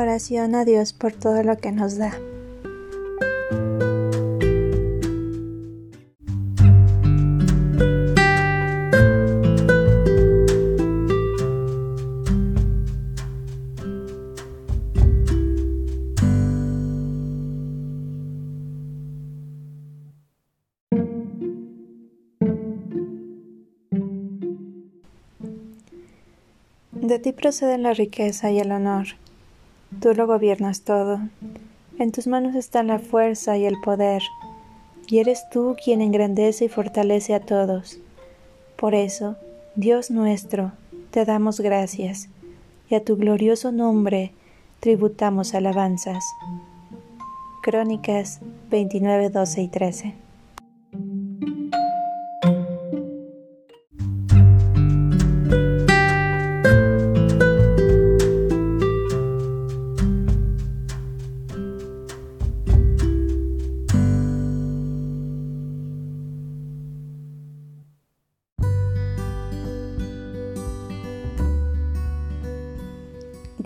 Oración a Dios por todo lo que nos da. De ti proceden la riqueza y el honor Tú lo gobiernas todo. En tus manos está la fuerza y el poder, y eres tú quien engrandece y fortalece a todos. Por eso, Dios nuestro, te damos gracias, y a tu glorioso nombre tributamos alabanzas. Crónicas 29, 12 y 13.